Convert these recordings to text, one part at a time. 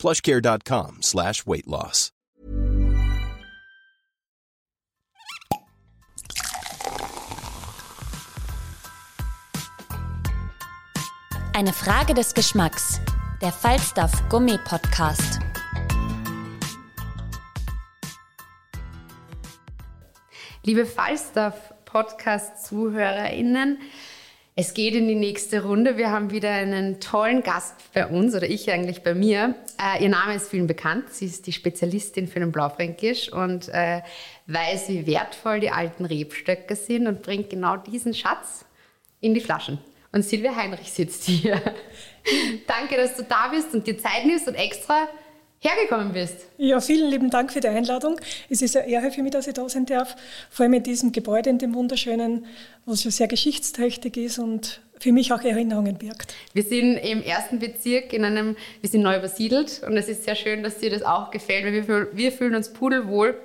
plushcare.com slash weight loss. Eine Frage des Geschmacks. Der Falstaff Gummi Podcast. Liebe Falstaff Podcast-ZuhörerInnen, es geht in die nächste Runde. Wir haben wieder einen tollen Gast bei uns, oder ich eigentlich bei mir. Äh, ihr Name ist vielen bekannt. Sie ist die Spezialistin für den Blaufränkisch und äh, weiß, wie wertvoll die alten Rebstöcke sind und bringt genau diesen Schatz in die Flaschen. Und Silvia Heinrich sitzt hier. Danke, dass du da bist und dir Zeit nimmst und extra hergekommen bist. Ja, vielen lieben Dank für die Einladung. Es ist eine Ehre für mich, dass ich da sein darf. Vor allem in diesem Gebäude, in dem wunderschönen, was ja sehr geschichtsträchtig ist und für mich auch Erinnerungen birgt. Wir sind im ersten Bezirk in einem, wir sind neu übersiedelt und es ist sehr schön, dass dir das auch gefällt, weil wir, wir fühlen uns pudelwohl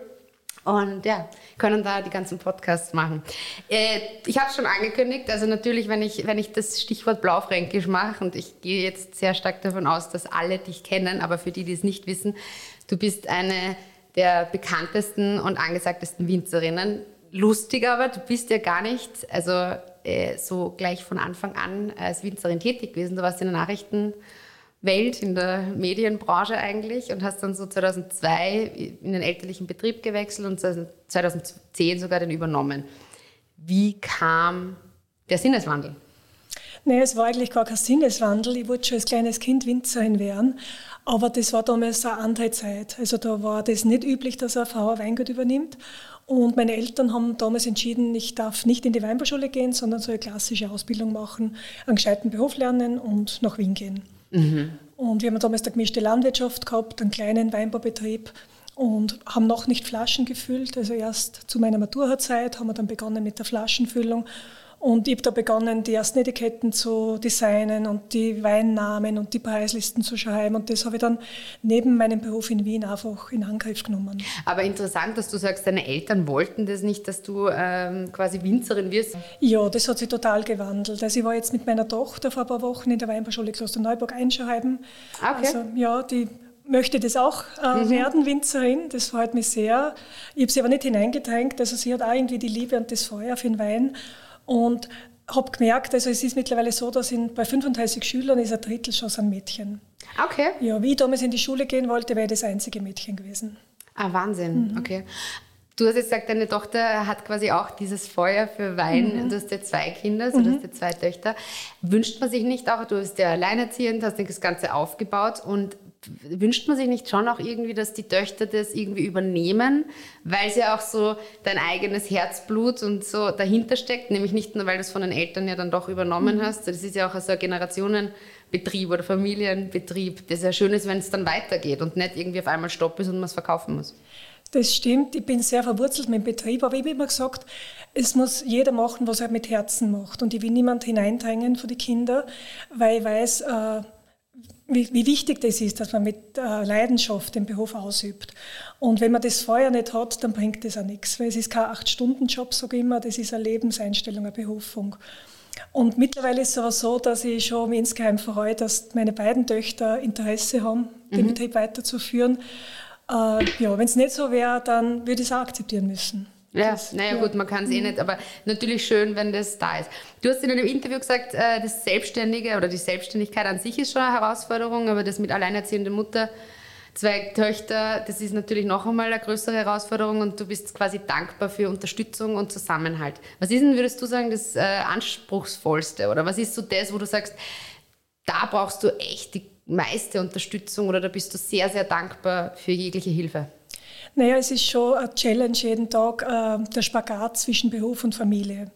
und ja, können da die ganzen Podcasts machen. Äh, ich habe es schon angekündigt, also natürlich, wenn ich, wenn ich das Stichwort Blaufränkisch mache, und ich gehe jetzt sehr stark davon aus, dass alle dich kennen, aber für die, die es nicht wissen, du bist eine der bekanntesten und angesagtesten Winzerinnen. Lustig aber, du bist ja gar nicht, also äh, so gleich von Anfang an als Winzerin tätig gewesen. Du warst in den Nachrichten Welt, in der Medienbranche eigentlich und hast dann so 2002 in den elterlichen Betrieb gewechselt und 2010 sogar den übernommen. Wie kam der Sinneswandel? Nee, es war eigentlich gar kein Sinneswandel. Ich wollte schon als kleines Kind Winzerin werden, aber das war damals eine andere Zeit. Also da war das nicht üblich, dass eine Frau ein Weingut übernimmt. Und meine Eltern haben damals entschieden, ich darf nicht in die Weinbauschule gehen, sondern so eine klassische Ausbildung machen, einen gescheiten Beruf lernen und nach Wien gehen. Mhm. Und wir haben damals eine gemischte Landwirtschaft gehabt, einen kleinen Weinbaubetrieb und haben noch nicht Flaschen gefüllt. Also erst zu meiner Maturazeit haben wir dann begonnen mit der Flaschenfüllung und ich habe da begonnen, die ersten Etiketten zu designen und die Weinnamen und die Preislisten zu schreiben. Und das habe ich dann neben meinem Beruf in Wien einfach in Angriff genommen. Aber interessant, dass du sagst, deine Eltern wollten das nicht, dass du ähm, quasi Winzerin wirst. Ja, das hat sich total gewandelt. Also ich war jetzt mit meiner Tochter vor ein paar Wochen in der Weinbauschule Klosterneuburg einschreiben. Ah, okay. Also ja, die möchte das auch äh, mhm. werden, Winzerin. Das freut mich sehr. Ich habe sie aber nicht hineingedrängt. Also sie hat auch irgendwie die Liebe und das Feuer für den Wein. Und habe gemerkt, also es ist mittlerweile so, dass in, bei 35 Schülern ist ein Drittel schon ein Mädchen. Okay. Ja, wie ich damals in die Schule gehen wollte, wäre das einzige Mädchen gewesen. Ah, Wahnsinn. Mhm. Okay. Du hast jetzt gesagt, deine Tochter hat quasi auch dieses Feuer für Wein. Mhm. Du hast ja zwei Kinder, also mhm. du hast ja zwei Töchter. Wünscht man sich nicht auch, du bist ja alleinerziehend, hast das Ganze aufgebaut und wünscht man sich nicht schon auch irgendwie, dass die Töchter das irgendwie übernehmen, weil sie auch so dein eigenes Herzblut und so dahinter steckt, nämlich nicht nur, weil du es von den Eltern ja dann doch übernommen mhm. hast, das ist ja auch so ein Generationenbetrieb oder Familienbetrieb, das ja schön ist, wenn es dann weitergeht und nicht irgendwie auf einmal Stopp ist und man es verkaufen muss. Das stimmt, ich bin sehr verwurzelt mit dem Betrieb, aber ich habe immer gesagt, es muss jeder machen, was er mit Herzen macht. Und ich will niemand hineindrängen für die Kinder, weil ich weiß, äh, wie, wie, wichtig das ist, dass man mit äh, Leidenschaft den Beruf ausübt. Und wenn man das Feuer nicht hat, dann bringt das auch nichts, weil es ist kein Acht-Stunden-Job, sage ich immer, das ist eine Lebenseinstellung, eine Berufung. Und mittlerweile ist es aber so, dass ich schon insgeheim freue, dass meine beiden Töchter Interesse haben, den mhm. Betrieb weiterzuführen. Äh, ja, wenn es nicht so wäre, dann würde ich es auch akzeptieren müssen. Ja, naja ja. gut, man kann es eh mhm. nicht, aber natürlich schön, wenn das da ist. Du hast in einem Interview gesagt, äh, das Selbstständige oder die Selbstständigkeit an sich ist schon eine Herausforderung, aber das mit alleinerziehender Mutter, zwei Töchter, das ist natürlich noch einmal eine größere Herausforderung und du bist quasi dankbar für Unterstützung und Zusammenhalt. Was ist denn, würdest du sagen, das äh, Anspruchsvollste oder was ist so das, wo du sagst, da brauchst du echt die meiste Unterstützung oder da bist du sehr, sehr dankbar für jegliche Hilfe? Naja, es ist schon eine Challenge jeden Tag, äh, der Spagat zwischen Beruf und Familie.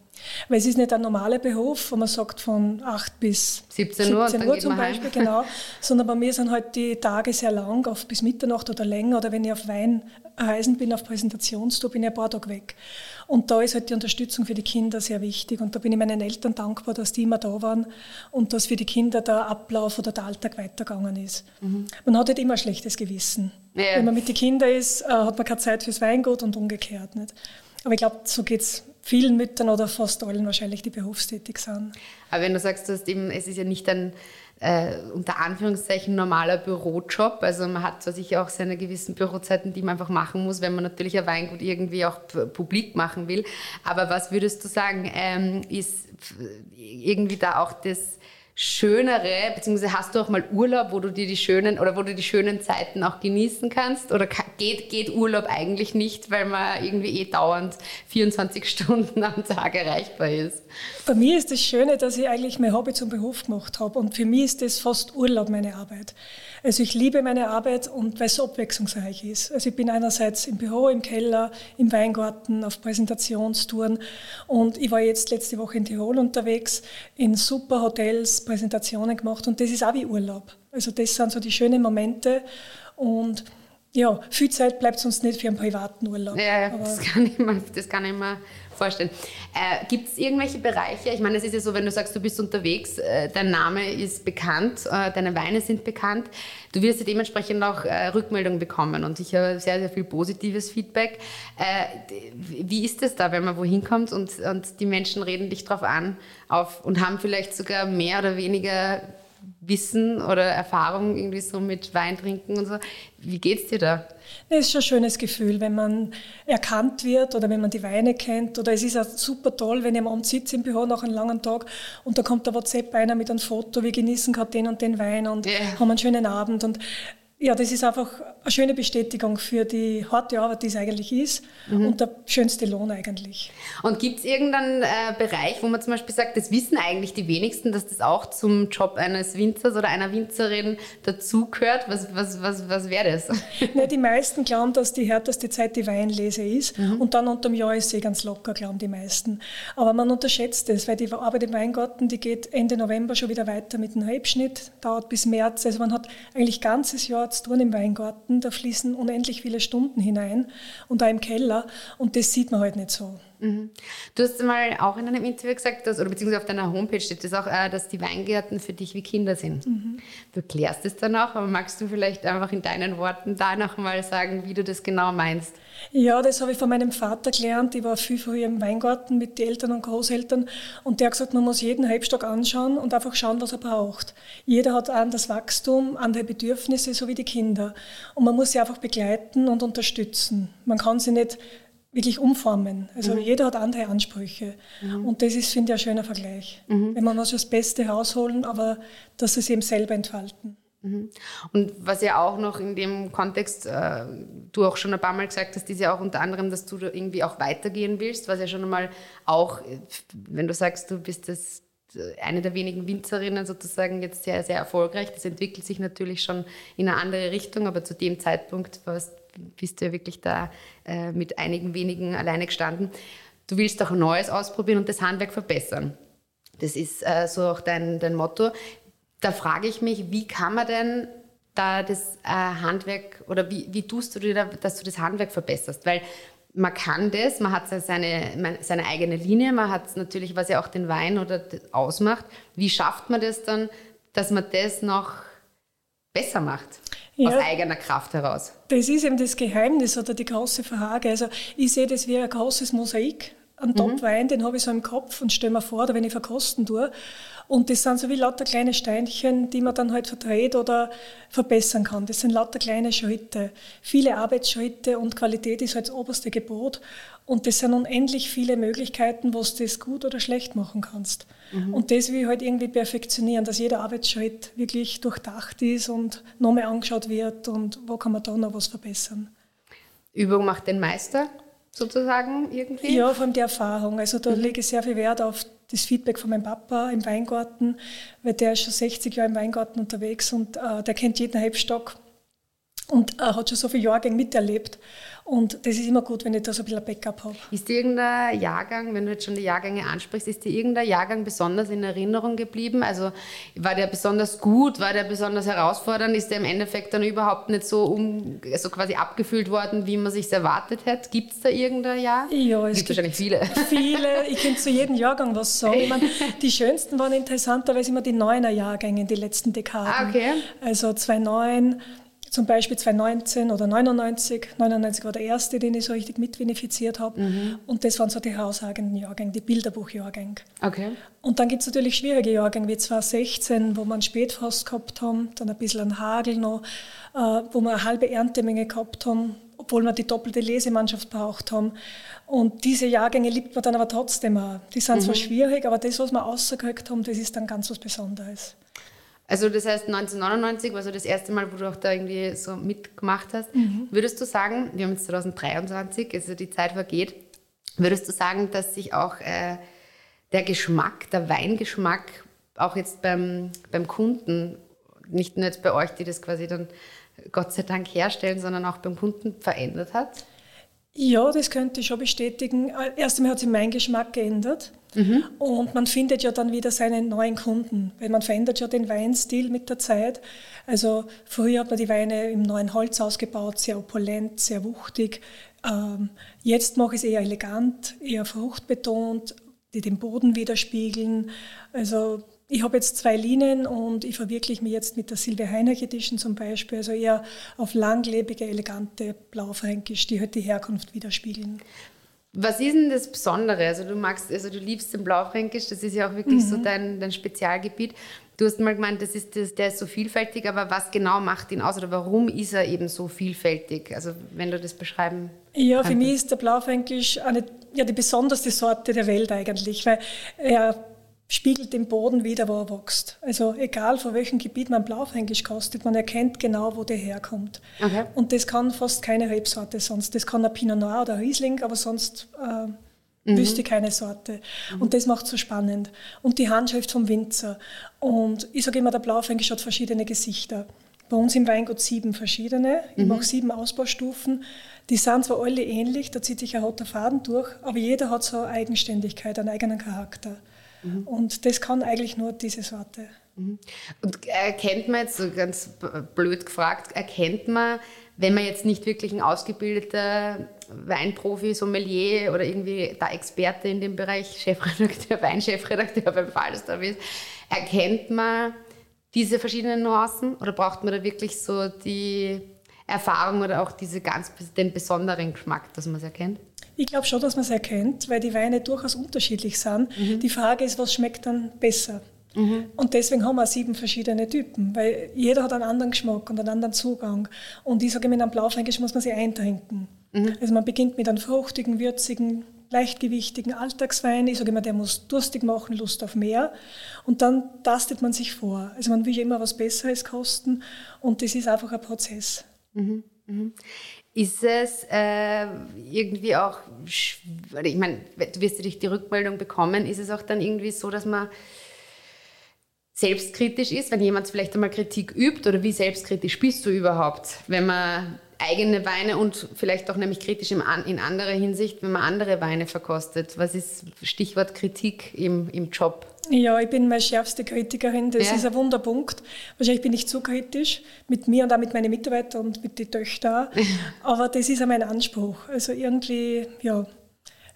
Weil es ist nicht ein normaler Beruf, wo man sagt von 8 bis 17 Uhr, 17 Uhr zum Beispiel, genau. Sondern bei mir sind halt die Tage sehr lang, oft bis Mitternacht oder länger. Oder wenn ich auf Weinreisen bin, auf Präsentationstour, bin ich ein paar Tage weg. Und da ist halt die Unterstützung für die Kinder sehr wichtig. Und da bin ich meinen Eltern dankbar, dass die immer da waren und dass für die Kinder der Ablauf oder der Alltag weitergegangen ist. Mhm. Man hat halt immer ein schlechtes Gewissen. Ja. Wenn man mit den Kindern ist, äh, hat man keine Zeit fürs Weingut und umgekehrt. Nicht? Aber ich glaube, so geht es vielen Müttern oder fast allen wahrscheinlich, die berufstätig sind. Aber wenn du sagst, dass eben, es ist ja nicht ein äh, unter Anführungszeichen normaler Bürojob, also man hat zwar sicher auch seine gewissen Bürozeiten, die man einfach machen muss, wenn man natürlich ein Weingut irgendwie auch publik machen will. Aber was würdest du sagen, ähm, ist irgendwie da auch das schönere, beziehungsweise hast du auch mal Urlaub, wo du dir die schönen oder wo du die schönen Zeiten auch genießen kannst? Oder geht, geht Urlaub eigentlich nicht, weil man irgendwie eh dauernd 24 Stunden am Tag erreichbar ist? Bei mir ist das Schöne, dass ich eigentlich mein Hobby zum Beruf gemacht habe und für mich ist das fast Urlaub, meine Arbeit. Also ich liebe meine Arbeit und weil es so abwechslungsreich ist. Also ich bin einerseits im Büro, im Keller, im Weingarten, auf Präsentationstouren und ich war jetzt letzte Woche in Tirol unterwegs, in super Hotels, Präsentationen gemacht und das ist auch wie Urlaub. Also das sind so die schönen Momente und ja, viel Zeit bleibt sonst nicht für einen privaten Urlaub. Ja, das kann ich mir, das kann ich mir vorstellen. Äh, Gibt es irgendwelche Bereiche? Ich meine, es ist ja so, wenn du sagst, du bist unterwegs, äh, dein Name ist bekannt, äh, deine Weine sind bekannt. Du wirst ja dementsprechend auch äh, Rückmeldungen bekommen und ich habe sehr, sehr viel positives Feedback. Äh, wie ist es da, wenn man wohin kommt und, und die Menschen reden dich drauf an auf, und haben vielleicht sogar mehr oder weniger Wissen oder Erfahrung irgendwie so mit Wein trinken und so. Wie geht's dir da? Es ist schon ein schönes Gefühl, wenn man erkannt wird oder wenn man die Weine kennt. Oder es ist auch super toll, wenn ich am Abend sitze im Büro nach einem langen Tag und da kommt der WhatsApp einer mit einem Foto, wir genießen gerade den und den Wein und yeah. haben einen schönen Abend. Und ja, das ist einfach eine schöne Bestätigung für die harte Arbeit, die es eigentlich ist mhm. und der schönste Lohn eigentlich. Und gibt es irgendeinen äh, Bereich, wo man zum Beispiel sagt, das wissen eigentlich die wenigsten, dass das auch zum Job eines Winzers oder einer Winzerin dazugehört? Was, was, was, was wäre das? Ne, die meisten glauben, dass die härteste Zeit die Weinlese ist mhm. und dann unterm Jahr ist sie ganz locker, glauben die meisten. Aber man unterschätzt es, weil die Arbeit im Weingarten, die geht Ende November schon wieder weiter mit dem Halbschnitt, dauert bis März. Also man hat eigentlich ganzes Jahr zu tun im Weingarten, da fließen unendlich viele Stunden hinein und da im Keller und das sieht man halt nicht so. Mhm. Du hast mal auch in einem Interview gesagt, dass, oder beziehungsweise auf deiner Homepage steht das auch, äh, dass die Weingärten für dich wie Kinder sind. Mhm. Du klärst es dann auch, aber magst du vielleicht einfach in deinen Worten da nochmal sagen, wie du das genau meinst? Ja, das habe ich von meinem Vater gelernt. Ich war viel früher im Weingarten mit den Eltern und Großeltern und der hat gesagt, man muss jeden Halbstock anschauen und einfach schauen, was er braucht. Jeder hat anderes Wachstum, andere Bedürfnisse, so wie die Kinder. Und man muss sie einfach begleiten und unterstützen. Man kann sie nicht wirklich umformen. Also mhm. jeder hat andere Ansprüche. Mhm. Und das ist, finde ich, ein schöner Vergleich. Mhm. Wenn man muss das Beste rausholen, aber dass sie es eben selber entfalten. Mhm. Und was ja auch noch in dem Kontext, äh, du auch schon ein paar Mal gesagt hast, ist ja auch unter anderem, dass du da irgendwie auch weitergehen willst, was ja schon einmal auch, wenn du sagst, du bist das eine der wenigen Winzerinnen sozusagen jetzt sehr, sehr erfolgreich. Das entwickelt sich natürlich schon in eine andere Richtung, aber zu dem Zeitpunkt warst, bist du ja wirklich da äh, mit einigen wenigen alleine gestanden. Du willst auch Neues ausprobieren und das Handwerk verbessern. Das ist äh, so auch dein, dein Motto. Da frage ich mich, wie kann man denn da das äh, Handwerk oder wie, wie tust du dir da, dass du das Handwerk verbesserst? Weil man kann das, man hat seine, seine eigene Linie, man hat natürlich, was ja auch den Wein oder ausmacht. Wie schafft man das dann, dass man das noch besser macht? Ja, aus eigener Kraft heraus. Das ist eben das Geheimnis oder die große Frage. Also ich sehe das wie ein großes Mosaik. Ein Top-Wein, mhm. den habe ich so im Kopf und stelle mir vor, oder wenn ich verkosten tue. Und das sind so wie lauter kleine Steinchen, die man dann halt verdreht oder verbessern kann. Das sind lauter kleine Schritte. Viele Arbeitsschritte und Qualität ist halt das oberste Gebot. Und das sind unendlich viele Möglichkeiten, wo du das gut oder schlecht machen kannst. Mhm. Und das will ich halt irgendwie perfektionieren, dass jeder Arbeitsschritt wirklich durchdacht ist und nochmal angeschaut wird und wo kann man da noch was verbessern. Übung macht den Meister sozusagen irgendwie? Ja, von der Erfahrung. Also da mhm. lege ich sehr viel Wert auf das Feedback von meinem Papa im Weingarten, weil der ist schon 60 Jahre im Weingarten unterwegs und äh, der kennt jeden Halbstock. Und er hat schon so viele Jahrgänge miterlebt. Und das ist immer gut, wenn ich da so ein bisschen ein Backup habe. Ist dir irgendein Jahrgang, wenn du jetzt schon die Jahrgänge ansprichst, ist dir irgendein Jahrgang besonders in Erinnerung geblieben? Also war der besonders gut, war der besonders herausfordernd? Ist der im Endeffekt dann überhaupt nicht so, um, also quasi abgefüllt worden, wie man sich erwartet hätte? Gibt es da irgendein Jahr? Ja, es gibt wahrscheinlich viele. Viele, ich könnte zu jedem Jahrgang was sagen. Ich meine, die schönsten waren interessanterweise immer die neuner Jahrgänge in den letzten Dekaden. Ah, okay. Also 2009, zum Beispiel 2019 oder 99. 99 war der erste, den ich so richtig mitbenefiziert habe. Mhm. Und das waren so die herausragenden Jahrgänge, die Bilderbuchjahrgänge. Okay. Und dann gibt es natürlich schwierige Jahrgänge, wie 2016, wo wir einen Spätfrost gehabt haben, dann ein bisschen einen Hagel noch, äh, wo wir eine halbe Erntemenge gehabt haben, obwohl wir die doppelte Lesemannschaft braucht haben. Und diese Jahrgänge liebt man dann aber trotzdem auch. Die sind mhm. zwar schwierig, aber das, was wir rausgekriegt haben, das ist dann ganz was Besonderes. Also das heißt 1999 war so das erste Mal, wo du auch da irgendwie so mitgemacht hast. Mhm. Würdest du sagen, wir haben jetzt 2023, also die Zeit vergeht, würdest du sagen, dass sich auch äh, der Geschmack, der Weingeschmack auch jetzt beim, beim Kunden, nicht nur jetzt bei euch, die das quasi dann Gott sei Dank herstellen, sondern auch beim Kunden verändert hat? Ja, das könnte ich schon bestätigen. Erst einmal hat sich mein Geschmack geändert. Mhm. Und man findet ja dann wieder seine neuen Kunden, weil man verändert ja den Weinstil mit der Zeit. Also früher hat man die Weine im neuen Holz ausgebaut, sehr opulent, sehr wuchtig. Ähm, jetzt mache ich es eher elegant, eher fruchtbetont, die den Boden widerspiegeln. Also ich habe jetzt zwei Linien und ich verwirkliche mich jetzt mit der Silvia Heinrich Edition zum Beispiel, also eher auf langlebige, elegante Blaufränkisch, die halt die Herkunft widerspiegeln. Was ist denn das Besondere? Also du magst, also du liebst den Blaufränkisch, das ist ja auch wirklich mhm. so dein, dein Spezialgebiet. Du hast mal gemeint, das ist, das, der ist so vielfältig, aber was genau macht ihn aus oder warum ist er eben so vielfältig? Also wenn du das beschreiben Ja, für mich ist der Blaufränkisch eine, ja, die besonderste Sorte der Welt eigentlich, weil er spiegelt den Boden wieder, wo er wächst. Also egal von welchem Gebiet man Blaufränkisch kostet, man erkennt genau, wo der herkommt. Okay. Und das kann fast keine Rebsorte sonst. Das kann ein Pinot Noir oder Riesling, aber sonst äh, mhm. wüsste keine Sorte. Mhm. Und das macht so spannend. Und die Handschrift vom Winzer. Und ich sage immer, der Blaufränkisch hat verschiedene Gesichter. Bei uns im Weingut sieben verschiedene. Ich mhm. mache sieben Ausbaustufen. Die sind zwar alle ähnlich, da zieht sich ein roter Faden durch, aber jeder hat so eine Eigenständigkeit, einen eigenen Charakter. Mhm. Und das kann eigentlich nur diese Sorte. Mhm. Und erkennt man jetzt, ganz blöd gefragt, erkennt man, wenn man jetzt nicht wirklich ein ausgebildeter Weinprofi, Sommelier oder irgendwie der Experte in dem Bereich, Chefredakteur, Weinchefredakteur beim Falstaff ist, erkennt man diese verschiedenen Nuancen oder braucht man da wirklich so die Erfahrung oder auch diese ganz, den besonderen Geschmack, dass man es erkennt? Ich glaube schon, dass man es erkennt, weil die Weine durchaus unterschiedlich sind. Mhm. Die Frage ist, was schmeckt dann besser? Mhm. Und deswegen haben wir sieben verschiedene Typen, weil jeder hat einen anderen Geschmack und einen anderen Zugang. Und ich sage, mit einem Blaufränkisch muss man sich eintrinken. Mhm. Also man beginnt mit einem fruchtigen, würzigen, leichtgewichtigen Alltagswein. Ich sage immer, der muss durstig machen, Lust auf mehr. Und dann tastet man sich vor. Also man will ja immer was Besseres kosten und das ist einfach ein Prozess. Mhm. Mhm. Ist es äh, irgendwie auch, ich meine, du wirst ja die Rückmeldung bekommen, ist es auch dann irgendwie so, dass man selbstkritisch ist, wenn jemand vielleicht einmal Kritik übt oder wie selbstkritisch bist du überhaupt, wenn man eigene Weine und vielleicht auch nämlich kritisch in anderer Hinsicht, wenn man andere Weine verkostet. Was ist Stichwort Kritik im, im Job? Ja, ich bin meine schärfste Kritikerin. Das ja. ist ein Wunderpunkt. Wahrscheinlich bin ich zu kritisch mit mir und auch mit meinen Mitarbeitern und mit den Töchtern. Aber das ist auch mein Anspruch. Also irgendwie, ja,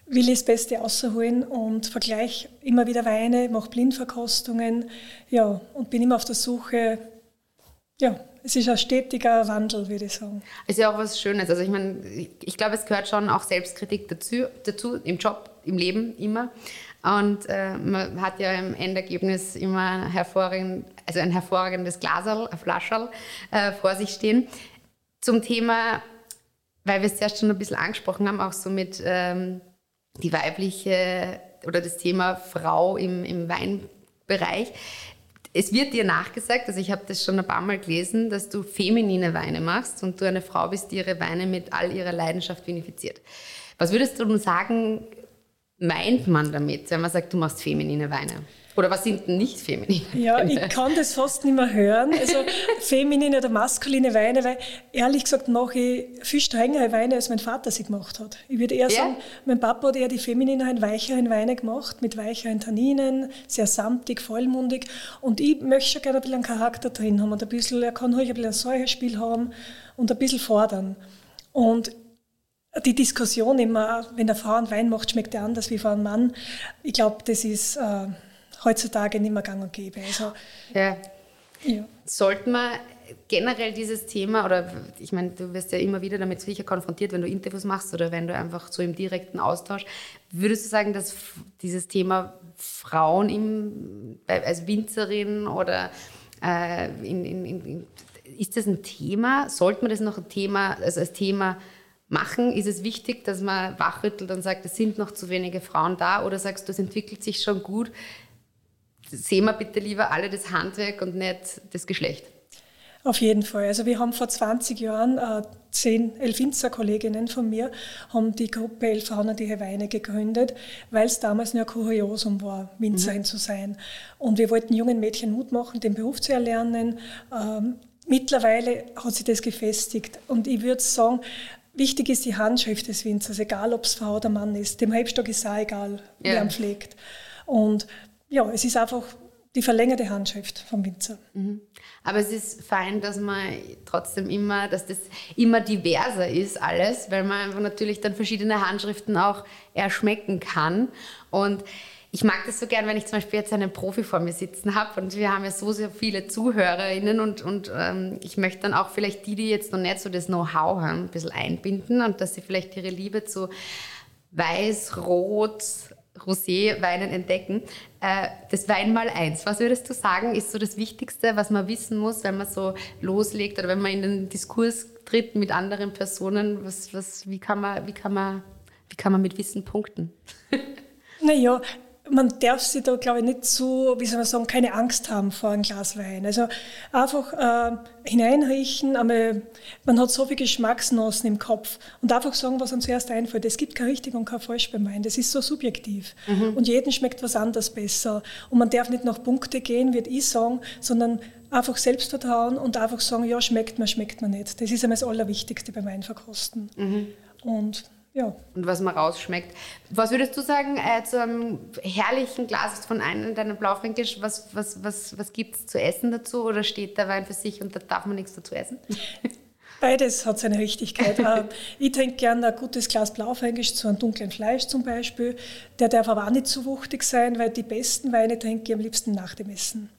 will ich das Beste rausholen und vergleiche immer wieder Weine, mache Blindverkostungen, ja, und bin immer auf der Suche, ja, es ist ein stetiger Wandel, würde ich sagen. Es ist ja auch was Schönes. Also ich meine, ich glaube, es gehört schon auch Selbstkritik dazu, dazu im Job, im Leben immer. Und äh, man hat ja im Endergebnis immer hervorragend, also ein hervorragendes Glaserl, ein Flascherl äh, vor sich stehen. Zum Thema, weil wir es zuerst schon ein bisschen angesprochen haben, auch so mit ähm, die weibliche oder das Thema Frau im, im Weinbereich. Es wird dir nachgesagt, also ich habe das schon ein paar Mal gelesen, dass du feminine Weine machst und du eine Frau bist, die ihre Weine mit all ihrer Leidenschaft vinifiziert. Was würdest du nun sagen, meint man damit, wenn man sagt, du machst feminine Weine? Oder was sind nicht feminine? Ja, ich kann das fast nicht mehr hören. Also feminine oder maskuline Weine, weil ehrlich gesagt mache ich viel strengere Weine, als mein Vater sie gemacht hat. Ich würde eher ja. sagen, mein Papa hat eher die feminineren, weicheren Weine gemacht, mit weicheren Tanninen, sehr samtig, vollmundig. Und ich möchte schon gerne ein bisschen einen Charakter drin haben und ein bisschen, er kann ruhig ein bisschen ein Säurespiel haben und ein bisschen fordern. Und die Diskussion immer, wenn eine Frau einen Wein macht, schmeckt er anders wie für einen Mann. Ich glaube, das ist äh, heutzutage nicht mehr gang und gäbe. Also, ja. ja. Sollten wir generell dieses Thema, oder ich meine, du wirst ja immer wieder damit sicher konfrontiert, wenn du Interviews machst oder wenn du einfach so im direkten Austausch, würdest du sagen, dass dieses Thema Frauen im, als Winzerin oder äh, in, in, in, ist das ein Thema? Sollte man das noch ein Thema, also als Thema machen? Ist es wichtig, dass man wachrüttelt und sagt, es sind noch zu wenige Frauen da? Oder sagst du, es entwickelt sich schon gut? sehen wir bitte lieber alle das Handwerk und nicht das Geschlecht. Auf jeden Fall. Also wir haben vor 20 Jahren äh, zehn Elfinzer-Kolleginnen von mir haben die Gruppe Elf Frauen die Weine gegründet, weil es damals nur Kuriosum war, Winzerin mhm. zu sein. Und wir wollten jungen Mädchen Mut machen, den Beruf zu erlernen. Ähm, mittlerweile hat sich das gefestigt. Und ich würde sagen, wichtig ist die Handschrift des Winzers, egal ob es Frau oder Mann ist. Dem Rebstock ist auch egal, ja. wer ihn pflegt. Und ja, es ist einfach die verlängerte Handschrift vom Winzer. Mhm. Aber es ist fein, dass man trotzdem immer, dass das immer diverser ist alles, weil man einfach natürlich dann verschiedene Handschriften auch erschmecken kann. Und ich mag das so gern, wenn ich zum Beispiel jetzt einen Profi vor mir sitzen habe und wir haben ja so sehr viele ZuhörerInnen und, und ähm, ich möchte dann auch vielleicht die, die jetzt noch nicht so das Know-how haben, ein bisschen einbinden und dass sie vielleicht ihre Liebe zu Weiß, Rot, Rosé-Weinen entdecken. Äh, das Wein mal eins. Was würdest du sagen, ist so das Wichtigste, was man wissen muss, wenn man so loslegt oder wenn man in den Diskurs tritt mit anderen Personen? Was, was, wie, kann man, wie, kann man, wie kann man mit Wissen punkten? Naja, man darf sich da, glaube ich, nicht so, wie soll man sagen, keine Angst haben vor einem Glas Wein. Also einfach äh, hineinriechen, aber man hat so viel Geschmacksnossen im Kopf und einfach sagen, was einem zuerst einfällt. Es gibt kein richtig und kein falsch beim Wein. Das ist so subjektiv. Mhm. Und jedem schmeckt was anderes besser. Und man darf nicht nach Punkte gehen, würde ich sagen, sondern einfach Selbstvertrauen und einfach sagen, ja, schmeckt mir, schmeckt mir nicht. Das ist einmal das Allerwichtigste beim Weinverkosten. Mhm. Und ja. Und was man rausschmeckt. Was würdest du sagen äh, zu einem herrlichen Glas von einem deiner Blaufränkisch? Was, was, was, was gibt es zu essen dazu oder steht der Wein für sich und da darf man nichts dazu essen? Beides hat seine Richtigkeit. Äh, ich trinke gerne ein gutes Glas Blaufränkisch zu einem dunklen Fleisch zum Beispiel. Der darf aber auch nicht zu wuchtig sein, weil die besten Weine trinke ich am liebsten nach dem Essen.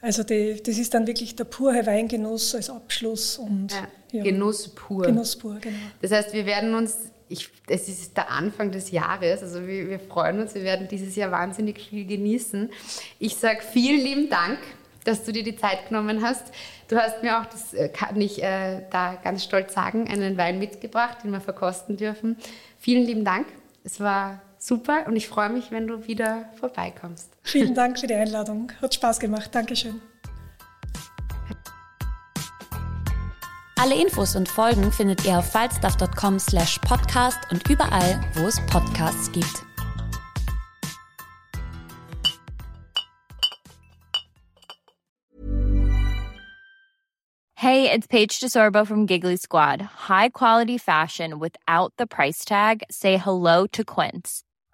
Also die, das ist dann wirklich der pure Weingenuss als Abschluss. Und, ja, ja. Genuss pur. Genuss pur, genau. Das heißt, wir werden uns ich, es ist der Anfang des Jahres, also wir, wir freuen uns, wir werden dieses Jahr wahnsinnig viel genießen. Ich sage vielen lieben Dank, dass du dir die Zeit genommen hast. Du hast mir auch, das äh, kann ich äh, da ganz stolz sagen, einen Wein mitgebracht, den wir verkosten dürfen. Vielen lieben Dank. Es war super und ich freue mich, wenn du wieder vorbeikommst. Vielen Dank für die Einladung. Hat Spaß gemacht. Dankeschön. Alle Infos und Folgen findet ihr auf falstaff.com slash podcast und überall, wo es Podcasts gibt. Hey, it's Paige DeSorbo from Giggly Squad. High quality fashion without the price tag. Say hello to Quince.